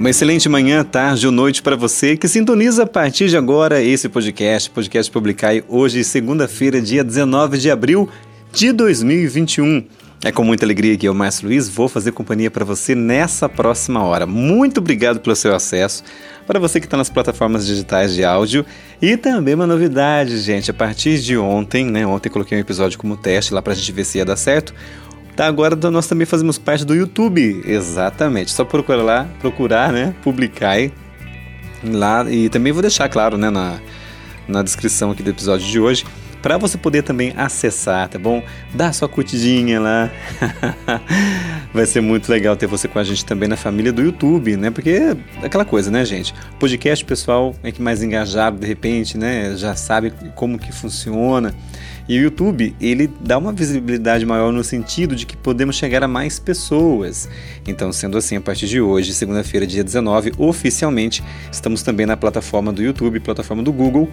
Uma excelente manhã, tarde ou noite para você que sintoniza a partir de agora esse podcast, podcast Publicai, hoje, segunda-feira, dia 19 de abril de 2021. É com muita alegria que eu, Márcio Luiz, vou fazer companhia para você nessa próxima hora. Muito obrigado pelo seu acesso. Para você que está nas plataformas digitais de áudio. E também uma novidade, gente. A partir de ontem, né? Ontem coloquei um episódio como teste lá para a gente ver se ia dar certo. Tá, agora nós também fazemos parte do YouTube. Exatamente. Só procurar lá, procurar, né? Publicar lá. E também vou deixar, claro, né? Na, na descrição aqui do episódio de hoje para você poder também acessar, tá bom? Dá sua curtidinha lá. Vai ser muito legal ter você com a gente também na família do YouTube, né? Porque é aquela coisa, né, gente? Podcast, pessoal, é que mais engajado de repente, né? Já sabe como que funciona. E o YouTube, ele dá uma visibilidade maior no sentido de que podemos chegar a mais pessoas. Então, sendo assim, a partir de hoje, segunda-feira, dia 19, oficialmente, estamos também na plataforma do YouTube, plataforma do Google,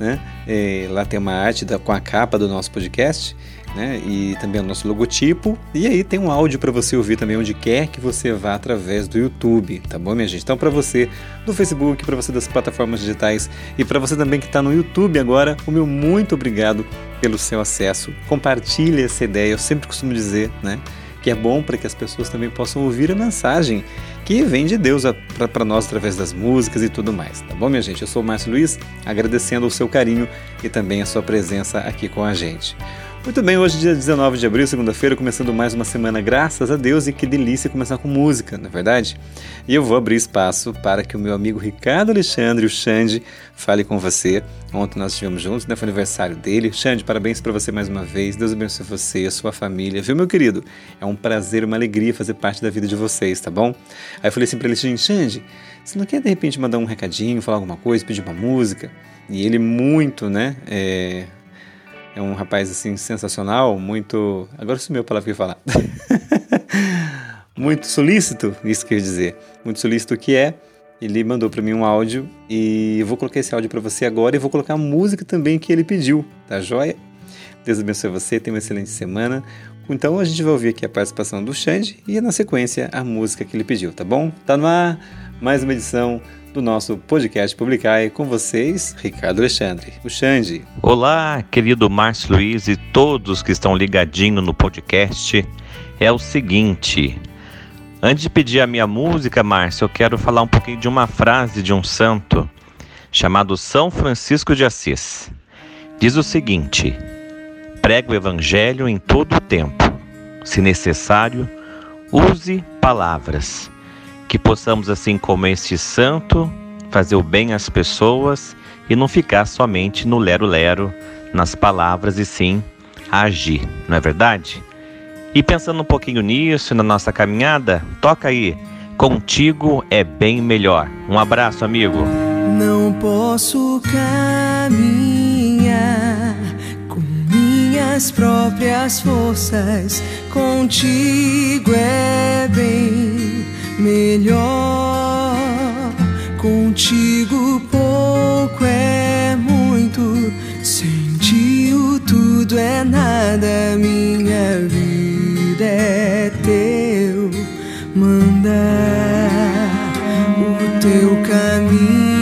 né? É, lá tem uma arte da, com a capa do nosso podcast né? E também o nosso logotipo. E aí tem um áudio para você ouvir também onde quer que você vá através do YouTube, tá bom, minha gente? Então para você do Facebook, para você das plataformas digitais e para você também que está no YouTube agora, o meu muito obrigado pelo seu acesso. Compartilhe essa ideia. Eu sempre costumo dizer, né? que é bom para que as pessoas também possam ouvir a mensagem que vem de Deus para nós através das músicas e tudo mais. Tá bom, minha gente? Eu sou o Márcio Luiz, agradecendo o seu carinho e também a sua presença aqui com a gente. Muito bem, hoje dia 19 de abril, segunda-feira, começando mais uma semana, graças a Deus, e que delícia começar com música, não é verdade? E eu vou abrir espaço para que o meu amigo Ricardo Alexandre, o Xande, fale com você. Ontem nós estivemos juntos, né? Foi aniversário dele. Xande, parabéns para você mais uma vez. Deus abençoe você, a sua família. Viu, meu querido? É um prazer, uma alegria fazer parte da vida de vocês, tá bom? Aí eu falei assim para ele, Xande, você não quer de repente mandar um recadinho, falar alguma coisa, pedir uma música? E ele muito, né? É é um rapaz assim sensacional, muito. Agora sumiu a palavra que eu ia falar. muito solícito, isso quer dizer. Muito solícito que é. Ele mandou para mim um áudio e eu vou colocar esse áudio para você agora e vou colocar a música também que ele pediu, tá joia? Deus abençoe você, tenha uma excelente semana. Então a gente vai ouvir aqui a participação do Xande e na sequência a música que ele pediu, tá bom? Tá no ar mais uma edição do nosso podcast Publicai com vocês, Ricardo Alexandre, o Xande. Olá, querido Márcio Luiz e todos que estão ligadinhos no podcast. É o seguinte, antes de pedir a minha música, Márcio, eu quero falar um pouquinho de uma frase de um santo chamado São Francisco de Assis. Diz o seguinte: pregue o evangelho em todo o tempo. Se necessário, use palavras que possamos, assim como este santo, fazer o bem às pessoas e não ficar somente no lero-lero, nas palavras, e sim agir, não é verdade? E pensando um pouquinho nisso, na nossa caminhada, toca aí. Contigo é bem melhor. Um abraço, amigo. Não posso caminhar com minhas próprias forças. Contigo é bem melhor. Contigo pouco é muito, sem ti o tudo é nada. Minha vida é teu mandar, o teu caminho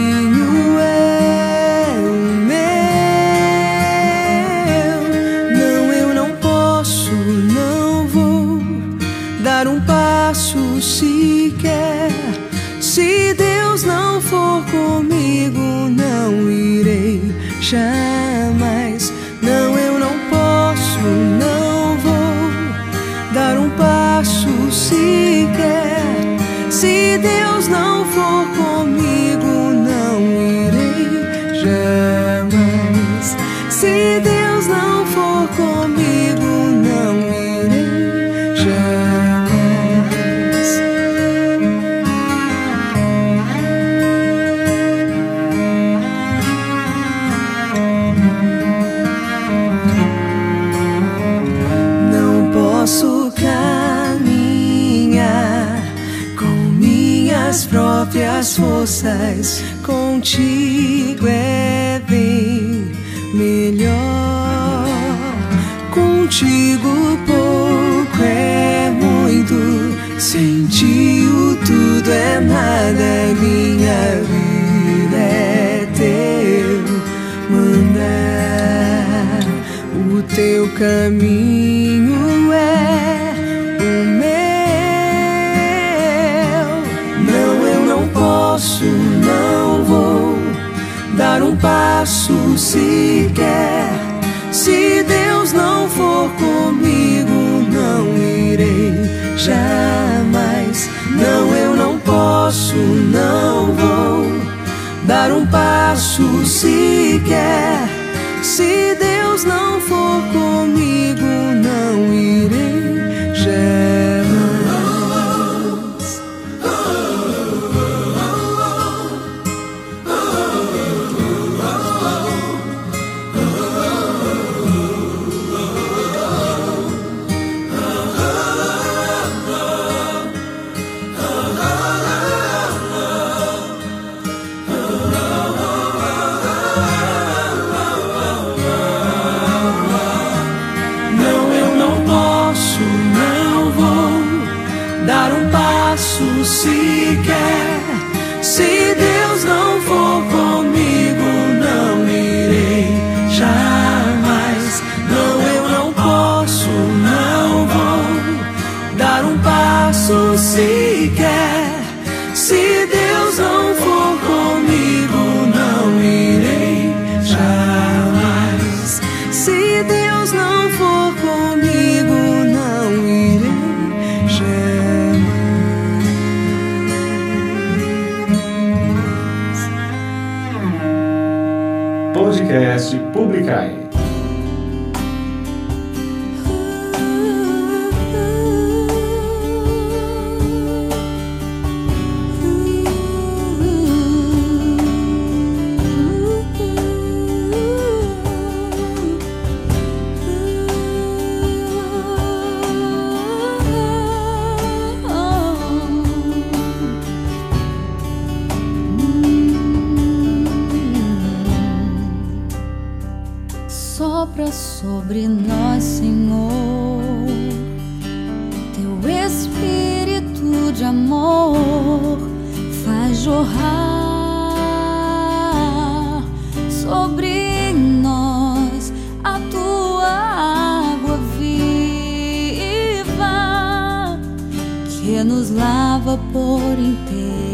irei faças contigo é bem melhor. Contigo pouco é muito, sem ti o tudo é nada, é minha vida é teu mandar o teu caminho. passo sequer. Se Deus não for comigo, não irei jamais. Não, eu não posso, não vou dar um passo sequer. Se Deus não for comigo, nos lava por inteiro.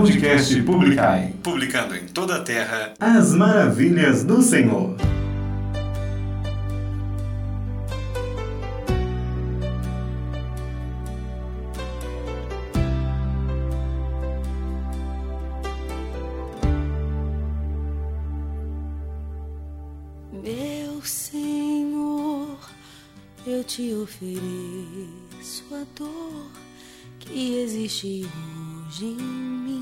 Podcast Publicai. Publicando em toda a terra as maravilhas do Senhor. Meu Senhor, eu te ofereço a dor que existe hoje em mim,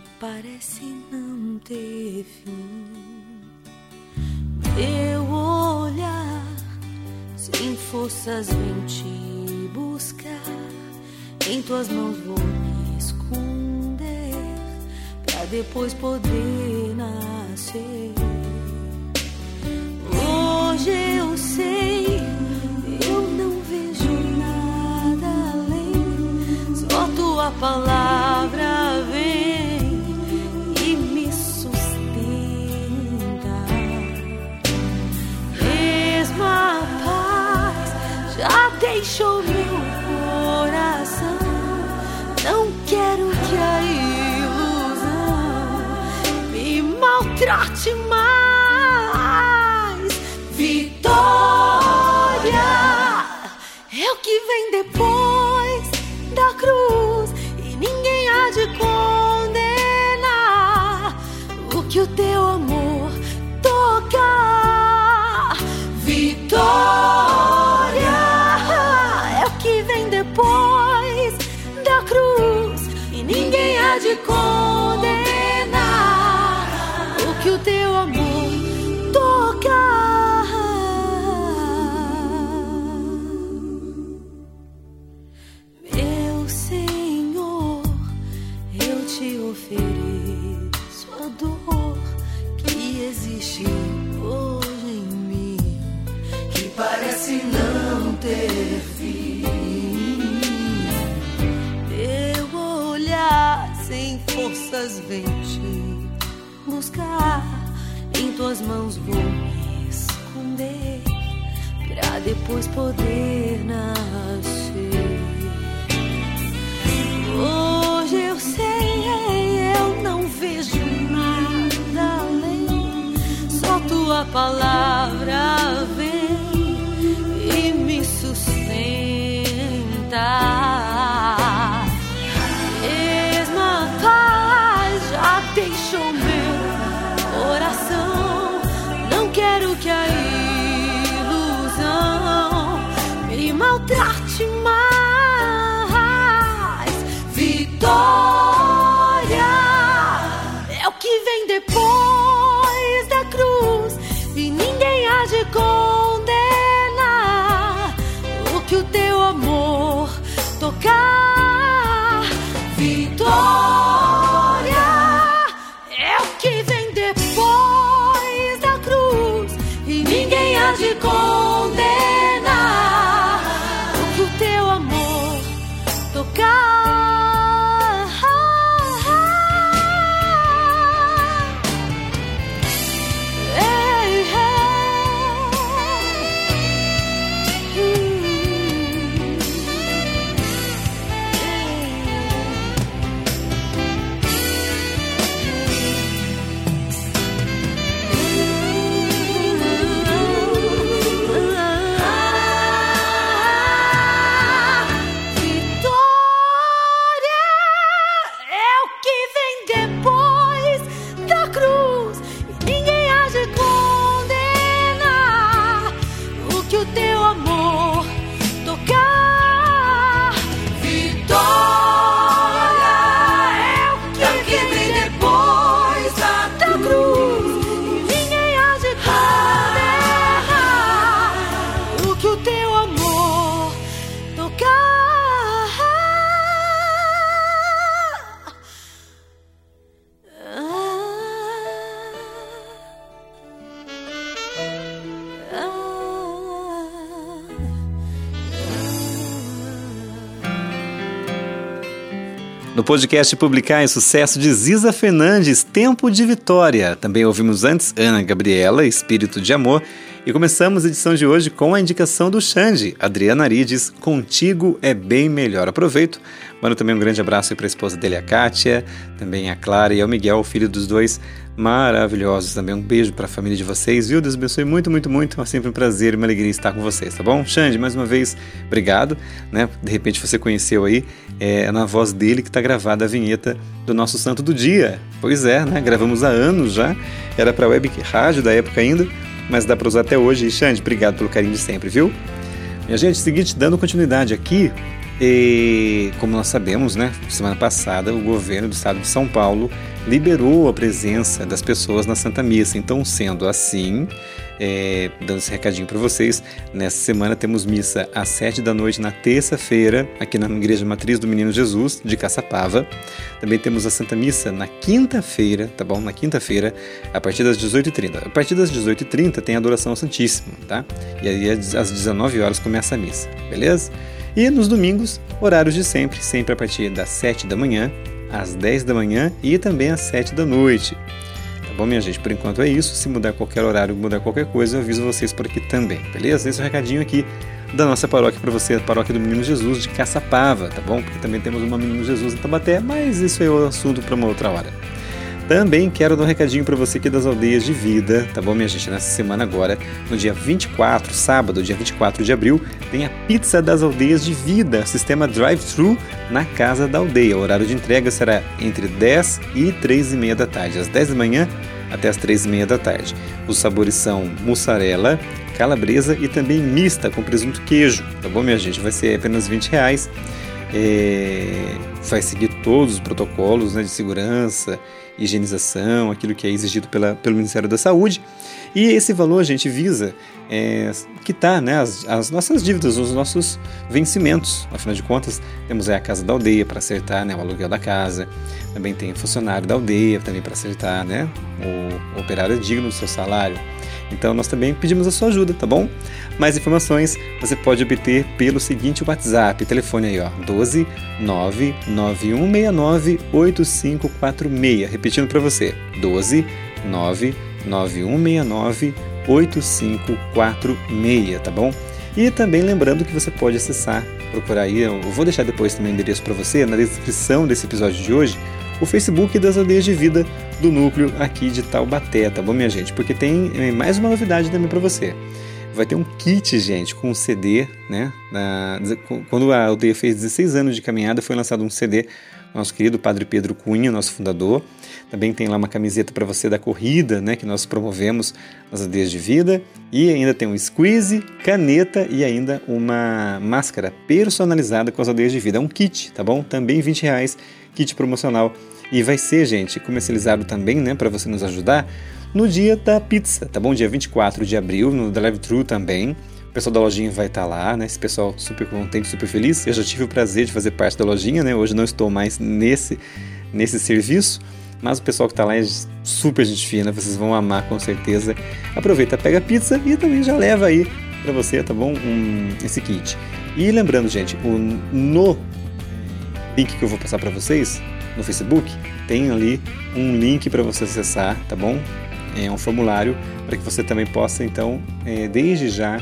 que parece não ter fim. Meu olhar sem forças vem te buscar, em tuas mãos vou me esconder, pra depois poder nascer. Hoje eu sei, eu não vejo nada além. Só tua palavra deixou meu coração. Não quero que a ilusão me maltrate mais. Vitória é o que vem depois da cruz e ninguém há de condenar o que o teu amor ninguém vem te buscar, em tuas mãos vou me esconder, pra depois poder nascer. Hoje eu sei, eu não vejo nada além. Só tua palavra podcast Publicar em Sucesso de Ziza Fernandes, Tempo de Vitória. Também ouvimos antes Ana Gabriela, Espírito de Amor. E começamos a edição de hoje com a indicação do Xande, Adriana Arides, Contigo é Bem Melhor. Aproveito, mando também um grande abraço para a esposa dele, a Kátia, também a Clara e ao Miguel, filho dos dois maravilhosos. Também um beijo para a família de vocês, viu? Deus abençoe muito, muito, muito. É sempre um prazer e uma alegria estar com vocês, tá bom? Xande, mais uma vez, obrigado. Né? De repente você conheceu aí, é na voz dele que está gravada a vinheta do nosso Santo do Dia. Pois é, né? Gravamos há anos já. Era para web rádio da época ainda, mas dá para usar até hoje. E Xande, obrigado pelo carinho de sempre, viu? Minha gente, seguinte, dando continuidade aqui, e, como nós sabemos, né, semana passada o governo do estado de São Paulo liberou a presença das pessoas na Santa Missa. Então, sendo assim, é, dando esse recadinho para vocês, nessa semana temos missa às sete da noite na terça-feira, aqui na Igreja Matriz do Menino Jesus, de Caçapava. Também temos a Santa Missa na quinta-feira, tá bom? Na quinta-feira, a partir das 18h30. A partir das 18h30 tem a adoração ao Santíssimo, tá? E aí às 19 horas começa a missa, beleza? E nos domingos, horários de sempre, sempre a partir das 7 da manhã, às 10 da manhã e também às 7 da noite. Tá bom, minha gente? Por enquanto é isso. Se mudar qualquer horário, mudar qualquer coisa, eu aviso vocês por aqui também, beleza? Esse é o recadinho aqui da nossa paróquia para você, a paróquia do Menino Jesus de Caçapava, tá bom? Porque também temos uma Menino Jesus em Tabaté, mas isso é o assunto para uma outra hora. Também quero dar um recadinho para você aqui das aldeias de vida, tá bom, minha gente? Nessa semana agora, no dia 24, sábado, dia 24 de abril, tem a Pizza das Aldeias de Vida, sistema drive-thru na Casa da Aldeia. O horário de entrega será entre 10 e 3 e meia da tarde, às 10 da manhã até as 3 e meia da tarde. Os sabores são mussarela, calabresa e também mista com presunto queijo, tá bom, minha gente? Vai ser apenas 20 reais. É, vai seguir todos os protocolos né, de segurança higienização, aquilo que é exigido pela, pelo Ministério da Saúde. E esse valor a gente visa é, quitar né, as, as, nossas dívidas, os nossos vencimentos. Afinal de contas, temos a casa da aldeia para acertar né, o aluguel da casa, também tem funcionário da aldeia também para acertar né, o, o operário digno do seu salário. Então nós também pedimos a sua ajuda, tá bom? Mais informações você pode obter pelo seguinte WhatsApp, telefone aí ó, 12 99169 8546. Repetindo para você, 12 99169 8546, tá bom? E também lembrando que você pode acessar, procurar aí, eu vou deixar depois também o endereço para você na descrição desse episódio de hoje, o Facebook das Aldeias de Vida do núcleo aqui de Taubaté, tá bom, minha gente? Porque tem eh, mais uma novidade também para você. Vai ter um kit, gente, com um CD, né? Quando a aldeia fez 16 anos de caminhada, foi lançado um CD nosso querido Padre Pedro Cunha, nosso fundador. Também tem lá uma camiseta para você da corrida, né, que nós promovemos nas aldeias de vida. E ainda tem um squeeze, caneta e ainda uma máscara personalizada com as aldeias de vida. É um kit, tá bom? Também 20 reais, kit promocional. E vai ser, gente, comercializado também, né, para você nos ajudar, no dia da pizza, tá bom? Dia 24 de abril, no drive-thru também. O pessoal da lojinha vai estar lá, né? Esse pessoal super contente, super feliz. Eu já tive o prazer de fazer parte da lojinha, né? Hoje não estou mais nesse, nesse serviço, mas o pessoal que está lá é super gente fina, vocês vão amar com certeza. Aproveita, pega a pizza e também já leva aí para você, tá bom? Um, esse kit. E lembrando, gente, o, no link que eu vou passar para vocês no Facebook, tem ali um link para você acessar, tá bom? É um formulário para que você também possa, então, é, desde já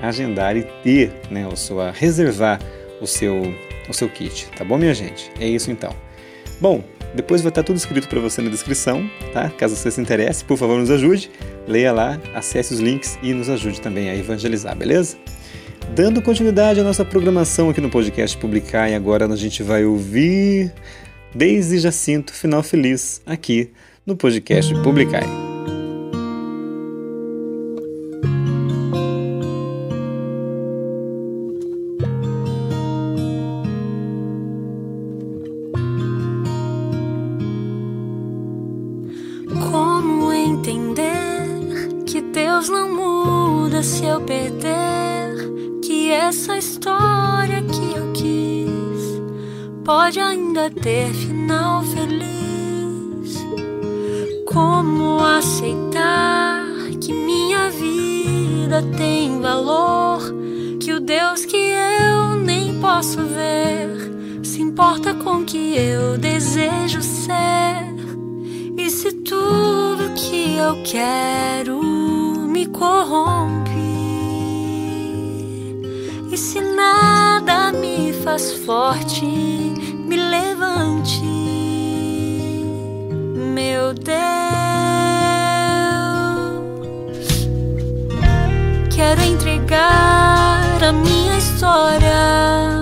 agendar e ter, né, o seu, reservar o seu, o seu kit, tá bom, minha gente? É isso então. Bom, depois vai estar tudo escrito para você na descrição, tá? Caso você se interesse, por favor, nos ajude, leia lá, acesse os links e nos ajude também a evangelizar, beleza? Dando continuidade à nossa programação aqui no podcast Publicar, e agora a gente vai ouvir Desde Jacinto, final feliz, aqui no podcast Publicar. tem valor, que o Deus que eu nem posso ver se importa com o que eu desejo ser. E se tudo que eu quero me corrompe, e se nada me faz forte, me levante, meu Deus. apagar a minha história.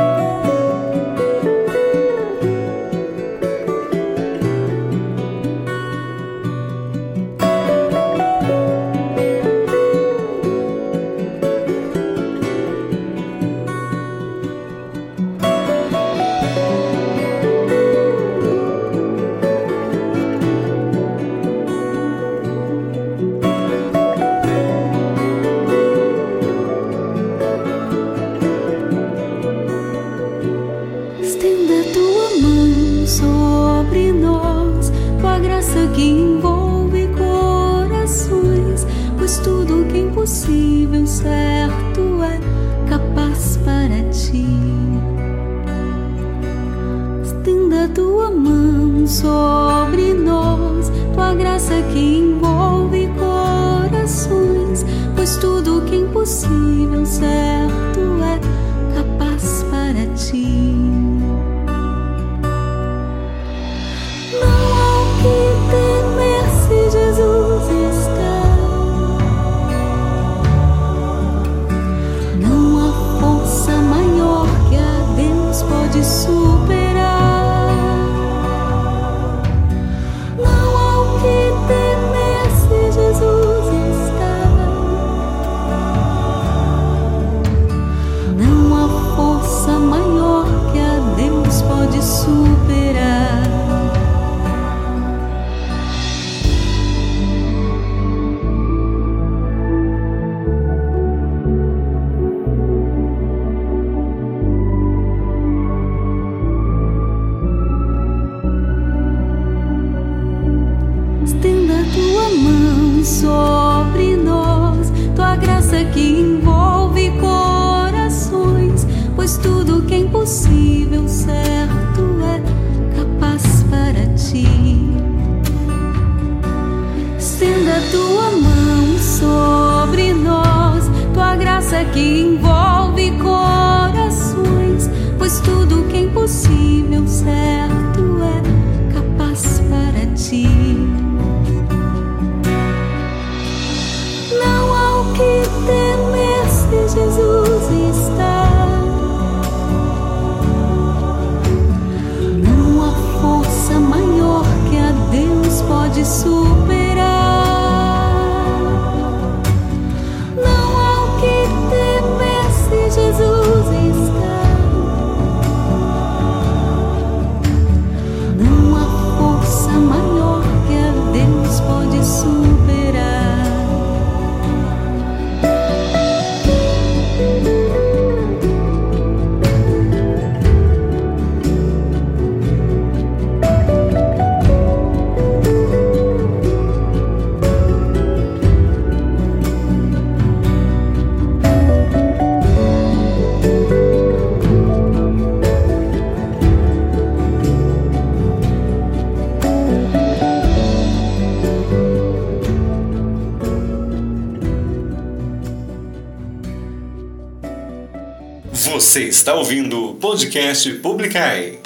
Você está ouvindo o podcast Publicai.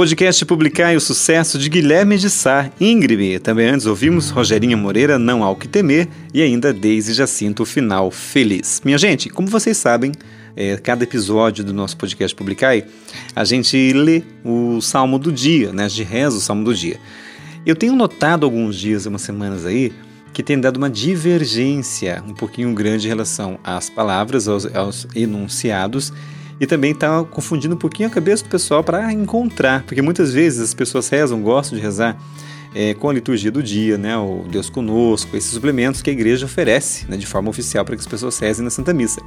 podcast Publicar e o Sucesso de Guilherme de Sá, íngreme. Também antes ouvimos Rogerinha Moreira, Não Há O Que Temer, e ainda Daisy Jacinto, Final Feliz. Minha gente, como vocês sabem, é, cada episódio do nosso podcast Publicai, a gente lê o Salmo do Dia, né? A gente reza o Salmo do Dia. Eu tenho notado alguns dias, umas semanas aí, que tem dado uma divergência um pouquinho grande em relação às palavras, aos, aos enunciados e também tá confundindo um pouquinho a cabeça do pessoal para encontrar, porque muitas vezes as pessoas rezam, gostam de rezar, é, com a liturgia do dia, né, o Deus conosco, esses suplementos que a igreja oferece né, de forma oficial para que as pessoas rezem na Santa Missa.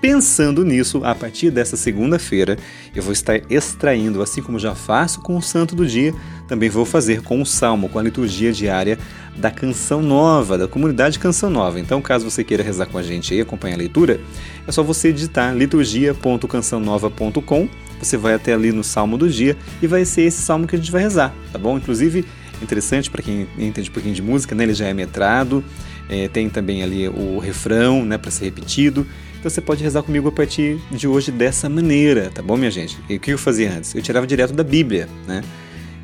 Pensando nisso, a partir dessa segunda-feira, eu vou estar extraindo, assim como já faço com o Santo do Dia, também vou fazer com o Salmo, com a liturgia diária da Canção Nova, da comunidade Canção Nova. Então, caso você queira rezar com a gente e acompanhar a leitura, é só você digitar liturgia.cançãonova.com. Você vai até ali no Salmo do dia e vai ser esse salmo que a gente vai rezar, tá bom? Inclusive, interessante para quem entende um pouquinho de música, né? Ele já é metrado, é, tem também ali o refrão, né, para ser repetido. Então você pode rezar comigo a partir de hoje dessa maneira, tá bom, minha gente? E o que eu fazia antes? Eu tirava direto da Bíblia, né?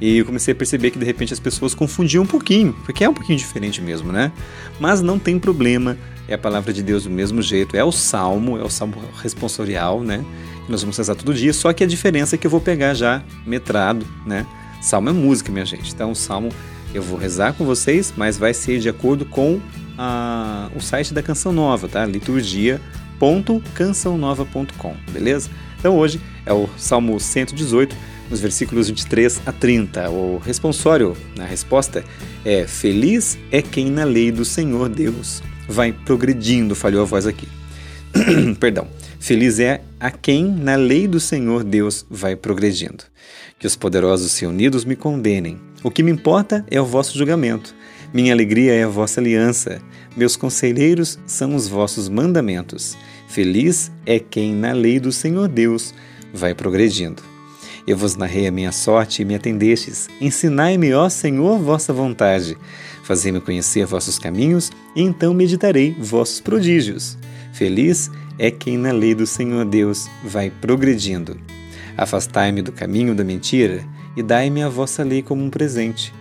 E eu comecei a perceber que de repente as pessoas confundiam um pouquinho, porque é um pouquinho diferente mesmo, né? Mas não tem problema, é a palavra de Deus do mesmo jeito, é o salmo, é o salmo responsorial, né? Que nós vamos rezar todo dia, só que a diferença é que eu vou pegar já metrado, né? Salmo é música, minha gente. Então, o salmo eu vou rezar com vocês, mas vai ser de acordo com a, o site da Canção Nova, tá? liturgia.cançãonova.com, beleza? Então, hoje é o Salmo 118 nos versículos 23 a 30. O responsório, a resposta é: Feliz é quem na lei do Senhor Deus vai progredindo, falhou a voz aqui. Perdão. Feliz é a quem na lei do Senhor Deus vai progredindo. Que os poderosos se unidos me condenem. O que me importa é o vosso julgamento. Minha alegria é a vossa aliança. Meus conselheiros são os vossos mandamentos. Feliz é quem na lei do Senhor Deus vai progredindo. Eu vos narrei a minha sorte e me atendestes. Ensinai-me, ó Senhor, vossa vontade. Fazei-me conhecer vossos caminhos, e então meditarei vossos prodígios. Feliz é quem na lei do Senhor Deus vai progredindo. Afastai-me do caminho da mentira e dai-me a vossa lei como um presente.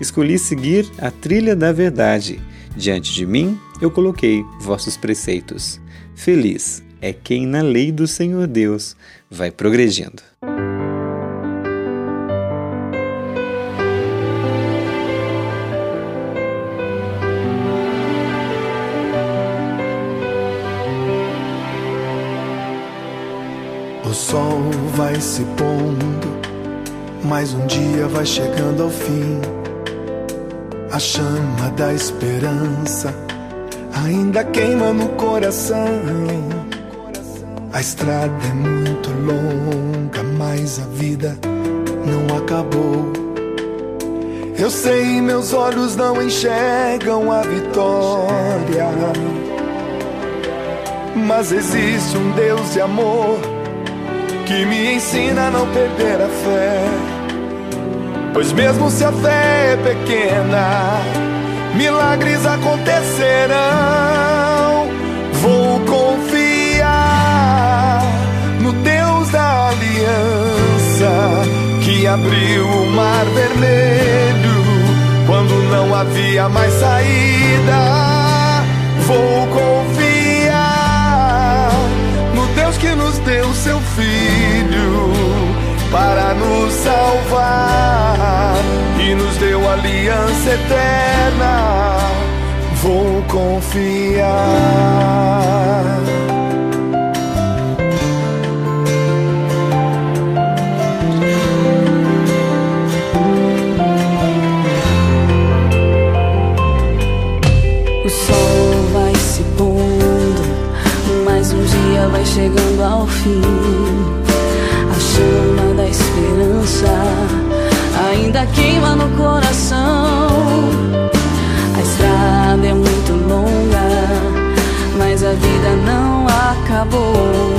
Escolhi seguir a trilha da verdade. Diante de mim eu coloquei vossos preceitos. Feliz é quem na lei do Senhor Deus vai progredindo. Vai se pondo, mais um dia vai chegando ao fim. A chama da esperança ainda queima no coração. A estrada é muito longa, mas a vida não acabou. Eu sei, meus olhos não enxergam a vitória. Mas existe um Deus de amor que me ensina a não perder a fé. Pois mesmo se a fé é pequena, milagres acontecerão. Vou confiar no Deus da aliança que abriu o mar vermelho quando não havia mais saída. Vou confiar no Deus que nos deu seu filho para nos salvar e nos deu aliança eterna. Vou confiar. O sol vai se pondo, mais um dia vai chegando ao fim. Chama da esperança ainda queima no coração. A estrada é muito longa, mas a vida não Em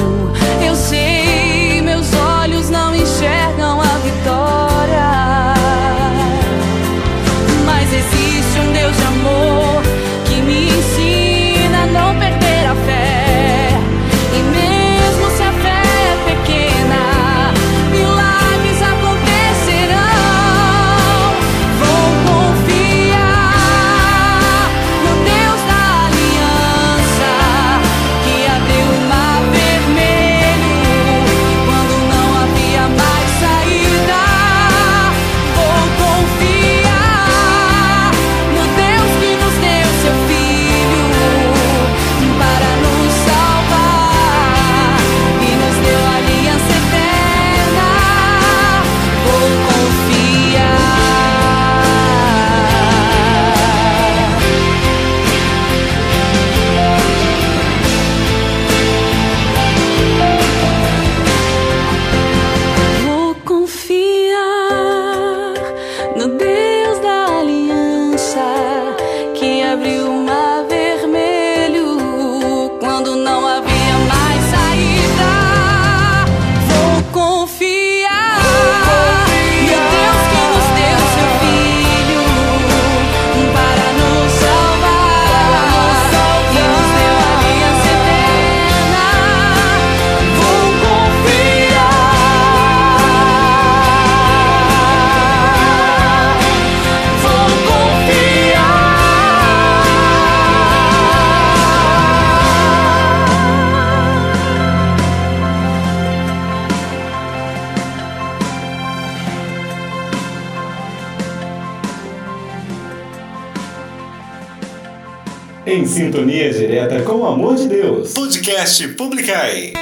Podcast Publicai.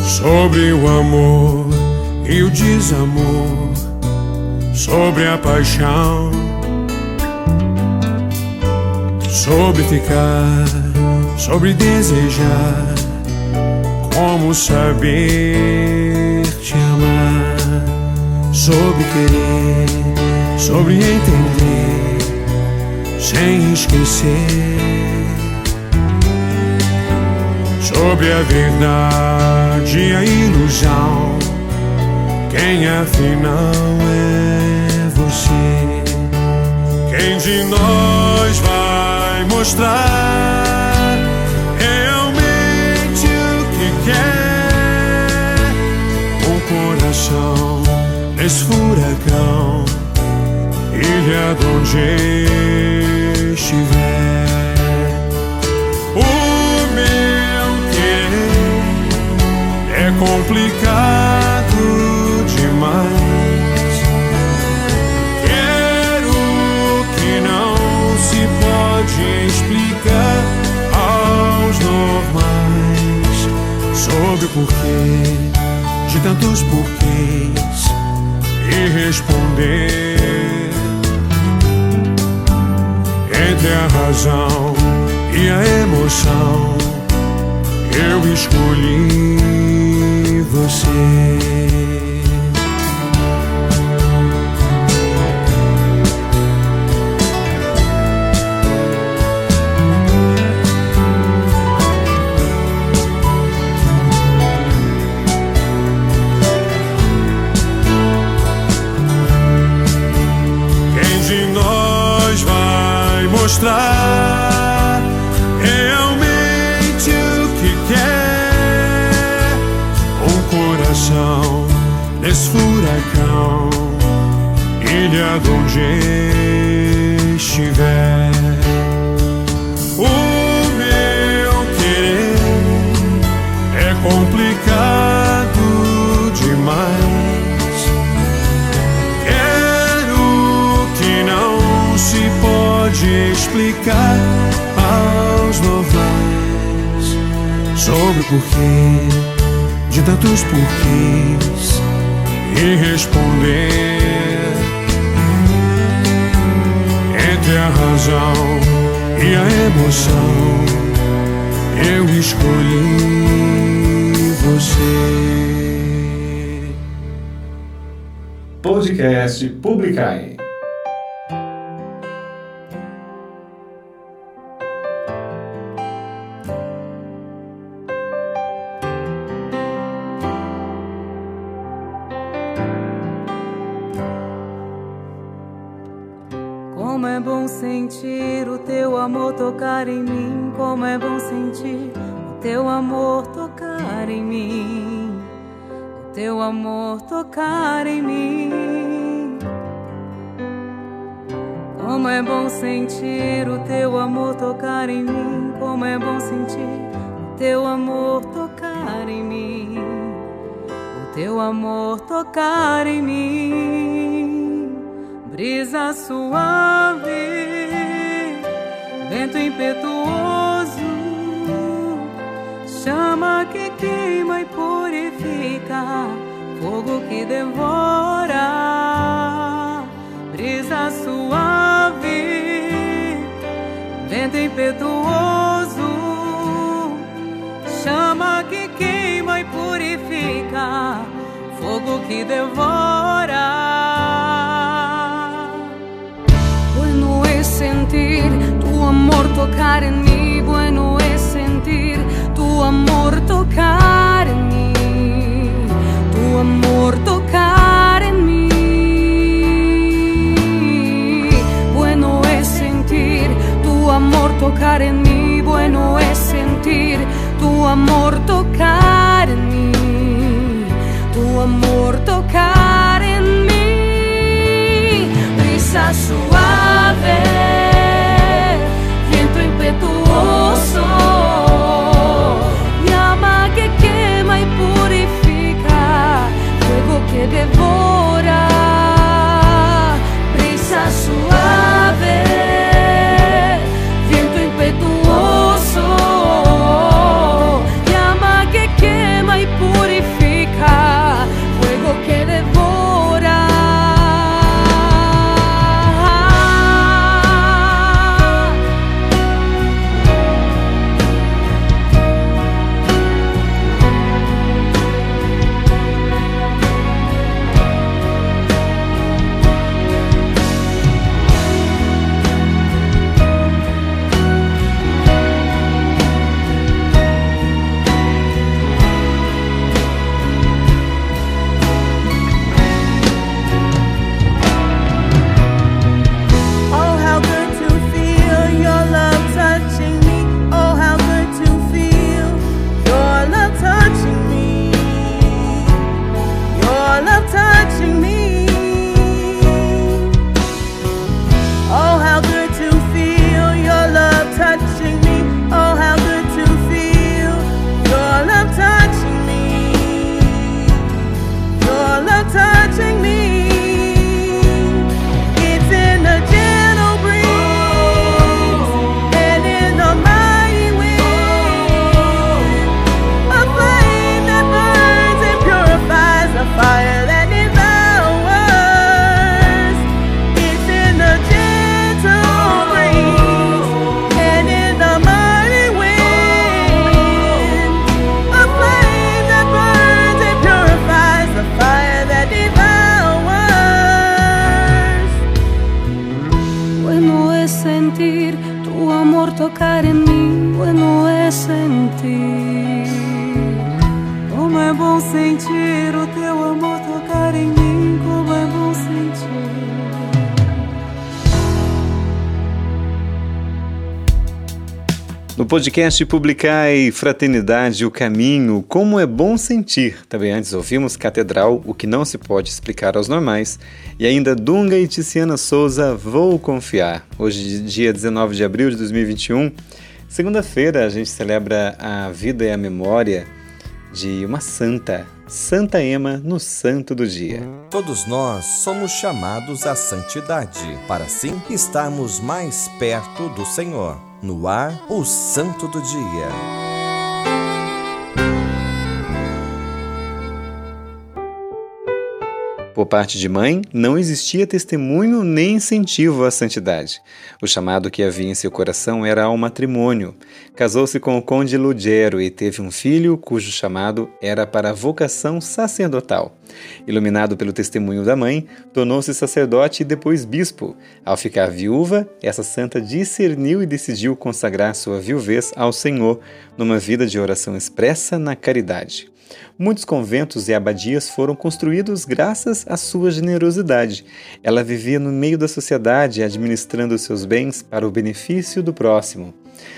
Sobre o amor e o desamor, sobre a paixão, sobre ficar, sobre desejar, como saber te amar, sobre querer, sobre entender, sem esquecer sobre a verdade e a ilusão. Quem afinal é você? Quem de nós vai mostrar realmente o que quer? O coração nesse furacão, ilha de onde estiver. O meu querer é complicado pode explicar aos normais sobre o porquê de tantos porquês e responder entre a razão e a emoção. Eu escolhi você. Furacão, ilha de onde estiver. O meu querer é complicado demais. Quero que não se pode explicar aos novais sobre o porquê de tantos porquês e responder entre a razão e a emoção. Eu escolhi você. Podcast Publicai. Tocar em mim. Como é bom sentir o teu amor tocar em mim. O teu amor tocar em mim. Como é bom sentir o teu amor tocar em mim. Como é bom sentir o teu amor tocar em mim. O teu amor tocar em mim brisa suave, vento impetuoso, chama que queima e purifica, fogo que devora, brisa suave, vento impetuoso, chama que queima e purifica, fogo que devora. Tocar en mí, bueno es sentir tu amor tocar en mí, tu amor tocar en mí. Bueno es sentir tu amor tocar en mí, bueno es sentir tu amor tocar en mí, tu amor tocar en mí brisa suave, soul. Podcast Publicai Fraternidade o Caminho, Como é Bom Sentir. Também antes ouvimos Catedral, O que Não Se Pode Explicar aos Normais. E ainda Dunga e Tiziana Souza, Vou Confiar. Hoje, dia 19 de abril de 2021. Segunda-feira, a gente celebra a vida e a memória de uma santa, Santa Ema, no Santo do Dia. Todos nós somos chamados à santidade, para assim estarmos mais perto do Senhor. No ar, o Santo do Dia. Por parte de mãe, não existia testemunho nem incentivo à santidade. O chamado que havia em seu coração era ao matrimônio. Casou-se com o conde Lugero e teve um filho cujo chamado era para a vocação sacerdotal. Iluminado pelo testemunho da mãe, tornou-se sacerdote e depois bispo. Ao ficar viúva, essa santa discerniu e decidiu consagrar sua viuvez ao Senhor numa vida de oração expressa na caridade. Muitos conventos e abadias foram construídos graças à sua generosidade. Ela vivia no meio da sociedade, administrando seus bens para o benefício do próximo.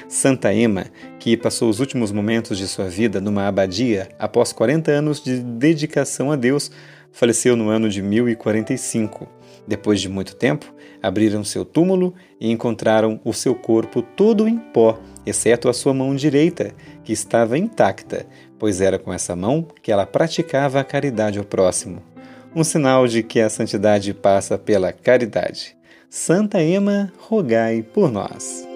Santa Ema, que passou os últimos momentos de sua vida numa abadia após 40 anos de dedicação a Deus, faleceu no ano de 1045. Depois de muito tempo, abriram seu túmulo e encontraram o seu corpo todo em pó, exceto a sua mão direita, que estava intacta, pois era com essa mão que ela praticava a caridade ao próximo. Um sinal de que a santidade passa pela caridade. Santa Ema, rogai por nós.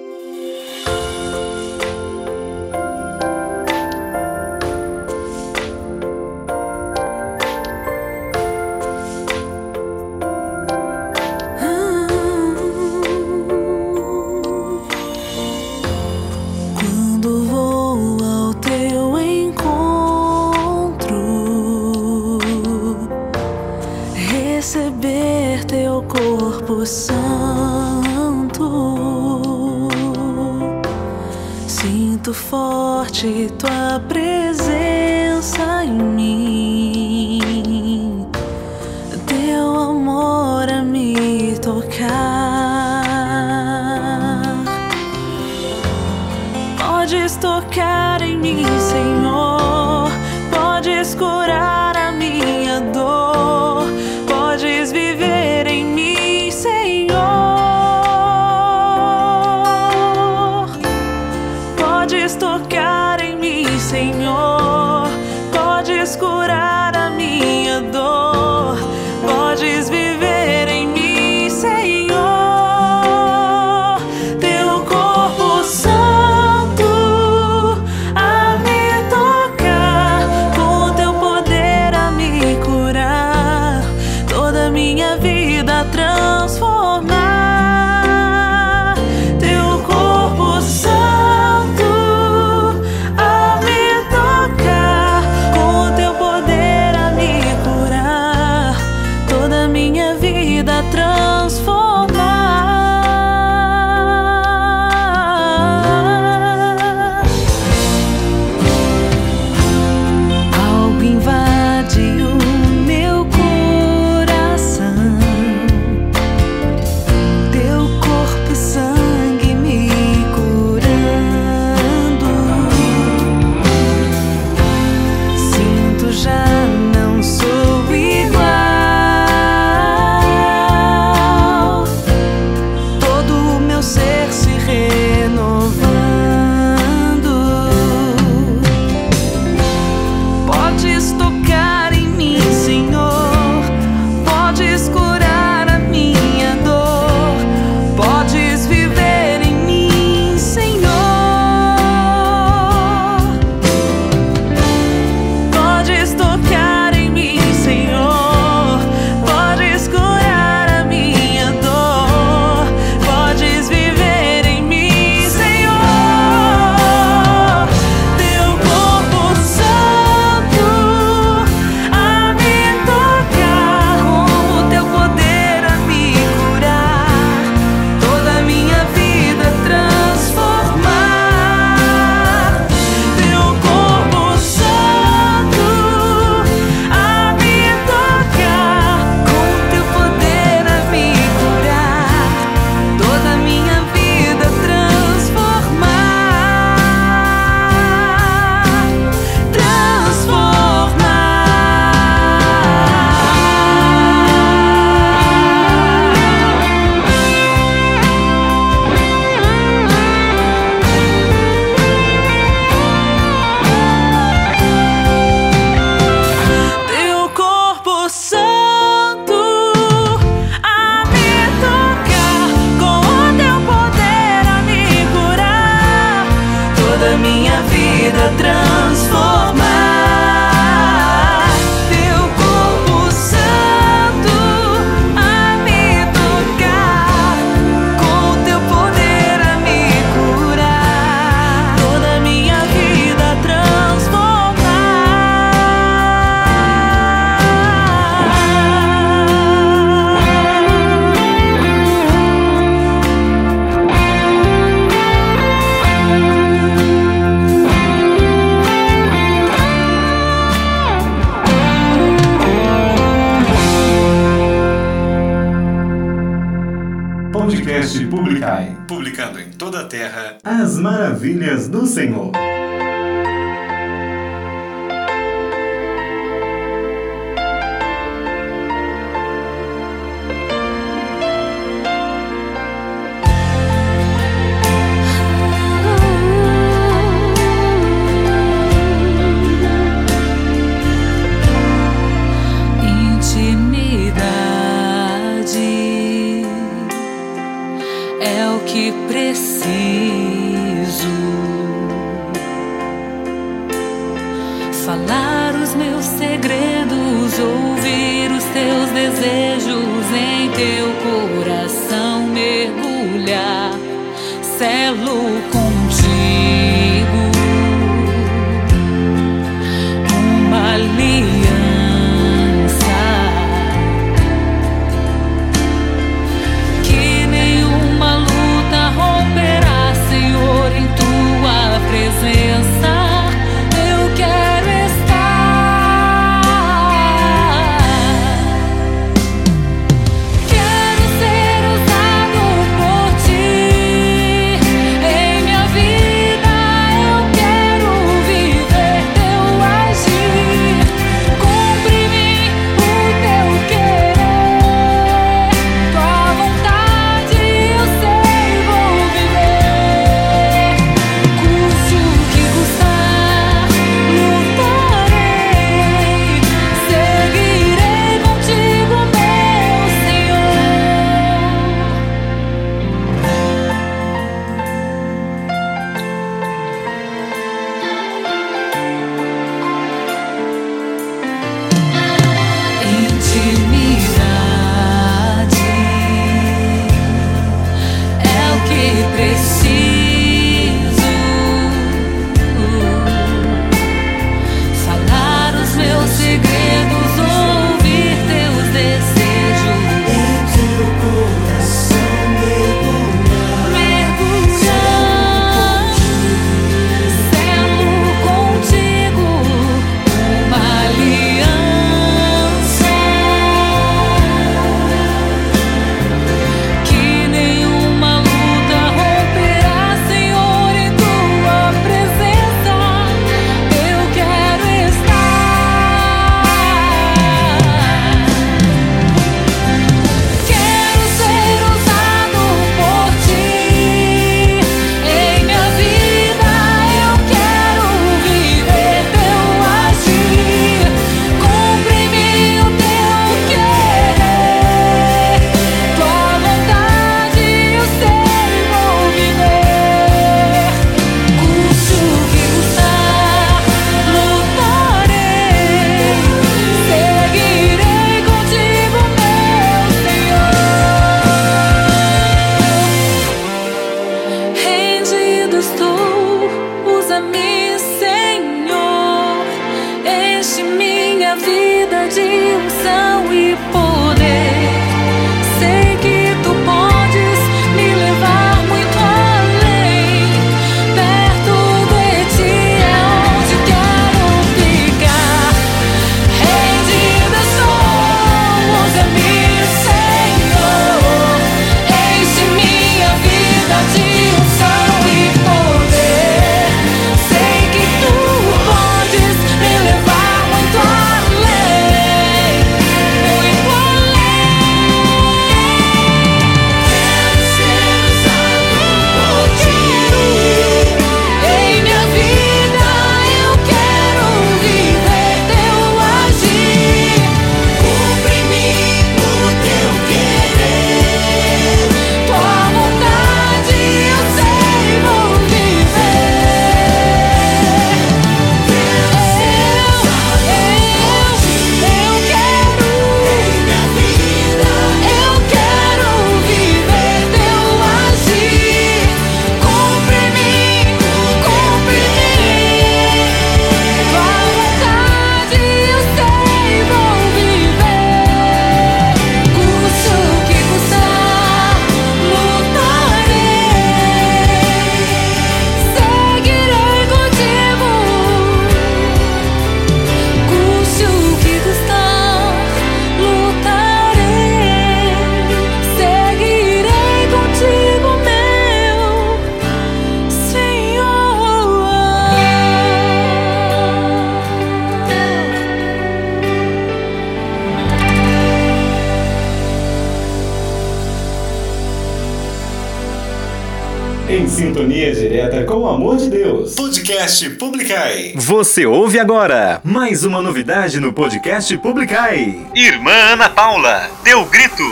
Em sintonia direta com o amor de Deus. Podcast Publicai. Você ouve agora mais uma novidade no podcast Publicai. Irmã Ana Paula, deu grito.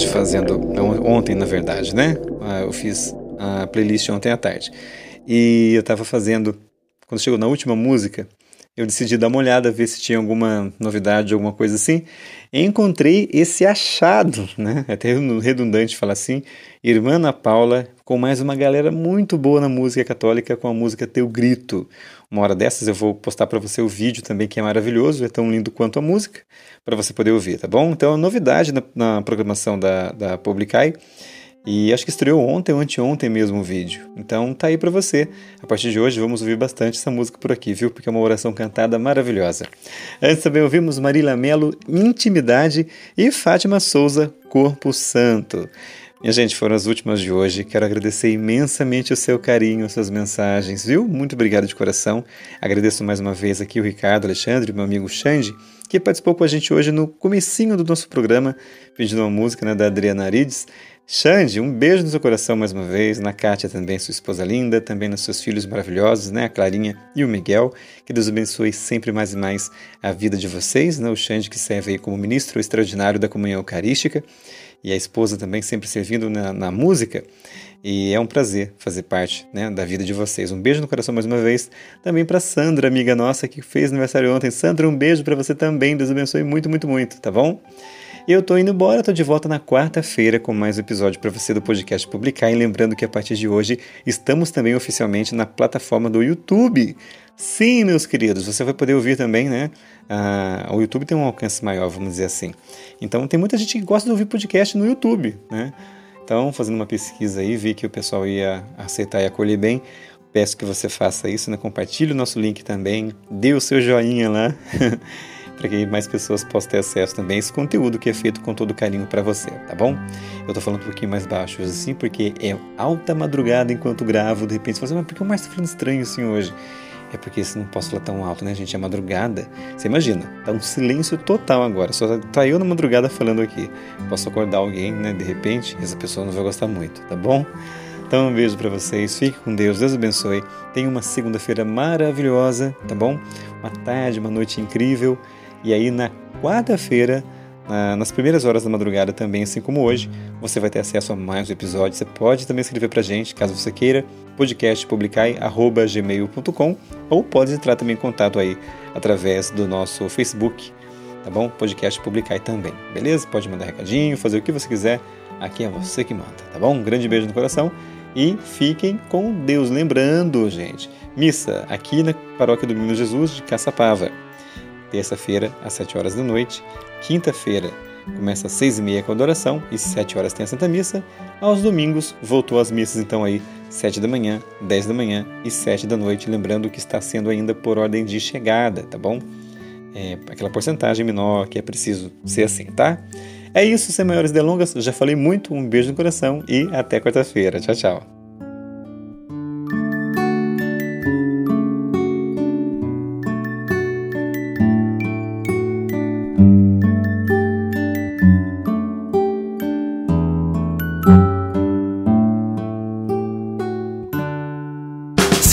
Fazendo. Ontem, na verdade, né? Ah, Eu fiz a playlist ontem à tarde. E eu estava fazendo. Quando chegou na última música, eu decidi dar uma olhada, ver se tinha alguma novidade, alguma coisa assim. Encontrei esse achado, né? É até redundante falar assim. Irmã Ana Paula, com mais uma galera muito boa na música católica, com a música Teu Grito. Uma hora dessas eu vou postar para você o vídeo também, que é maravilhoso, é tão lindo quanto a música, para você poder ouvir, tá bom? Então, novidade na, na programação da, da Publicai. E acho que estreou ontem ou anteontem mesmo o vídeo. Então tá aí para você. A partir de hoje vamos ouvir bastante essa música por aqui, viu? Porque é uma oração cantada maravilhosa. Antes também ouvimos Marília Melo, Intimidade e Fátima Souza, Corpo Santo. Minha gente, foram as últimas de hoje. Quero agradecer imensamente o seu carinho, as suas mensagens, viu? Muito obrigado de coração. Agradeço mais uma vez aqui o Ricardo Alexandre, meu amigo Xande, que participou com a gente hoje no comecinho do nosso programa, pedindo uma música né, da Adriana Arides. Xande, um beijo no seu coração mais uma vez, na Kátia também, sua esposa linda, também nos seus filhos maravilhosos, né, a Clarinha e o Miguel. Que Deus abençoe sempre mais e mais a vida de vocês, né, o Xande que serve aí como ministro extraordinário da comunhão eucarística e a esposa também sempre servindo na, na música. E é um prazer fazer parte né, da vida de vocês. Um beijo no coração mais uma vez. Também para Sandra, amiga nossa, que fez aniversário ontem. Sandra, um beijo para você também. Deus abençoe muito, muito, muito, tá bom? Eu tô indo embora, tô de volta na quarta-feira com mais um episódio para você do podcast Publicar. E lembrando que a partir de hoje estamos também oficialmente na plataforma do YouTube. Sim, meus queridos, você vai poder ouvir também, né? Ah, o YouTube tem um alcance maior, vamos dizer assim. Então tem muita gente que gosta de ouvir podcast no YouTube, né? Então, fazendo uma pesquisa aí, vi que o pessoal ia aceitar e acolher bem. Peço que você faça isso, né? Compartilhe o nosso link também, dê o seu joinha lá. para que mais pessoas possam ter acesso também a esse conteúdo que é feito com todo carinho para você, tá bom? Eu tô falando um pouquinho mais baixo assim, porque é alta madrugada enquanto gravo, de repente você fala assim, mas por que o Márcio tá falando estranho assim hoje? É porque se não posso falar tão alto, né, gente? É madrugada. Você imagina, tá um silêncio total agora. Só tá eu na madrugada falando aqui. Posso acordar alguém, né, de repente, essa pessoa não vai gostar muito, tá bom? Então, um beijo para vocês. Fique com Deus. Deus abençoe. Tenha uma segunda-feira maravilhosa, tá bom? Uma tarde, uma noite incrível. E aí na quarta-feira, nas primeiras horas da madrugada também, assim como hoje, você vai ter acesso a mais um episódio. Você pode também escrever para gente, caso você queira, podcastpublicai.gmail.com ou pode entrar também em contato aí através do nosso Facebook, tá bom? Podcast Publicai também, beleza? Pode mandar recadinho, fazer o que você quiser, aqui é você que manda, tá bom? Um grande beijo no coração e fiquem com Deus. Lembrando, gente, missa aqui na Paróquia do Menino Jesus de Caçapava terça-feira, às 7 horas da noite. Quinta-feira, começa às 6 e meia com a adoração e 7 horas tem a Santa Missa. Aos domingos, voltou às missas então aí, 7 da manhã, 10 da manhã e 7 da noite. Lembrando que está sendo ainda por ordem de chegada, tá bom? É aquela porcentagem menor que é preciso ser assim, tá? É isso, sem maiores delongas. Já falei muito, um beijo no coração e até quarta-feira. Tchau, tchau.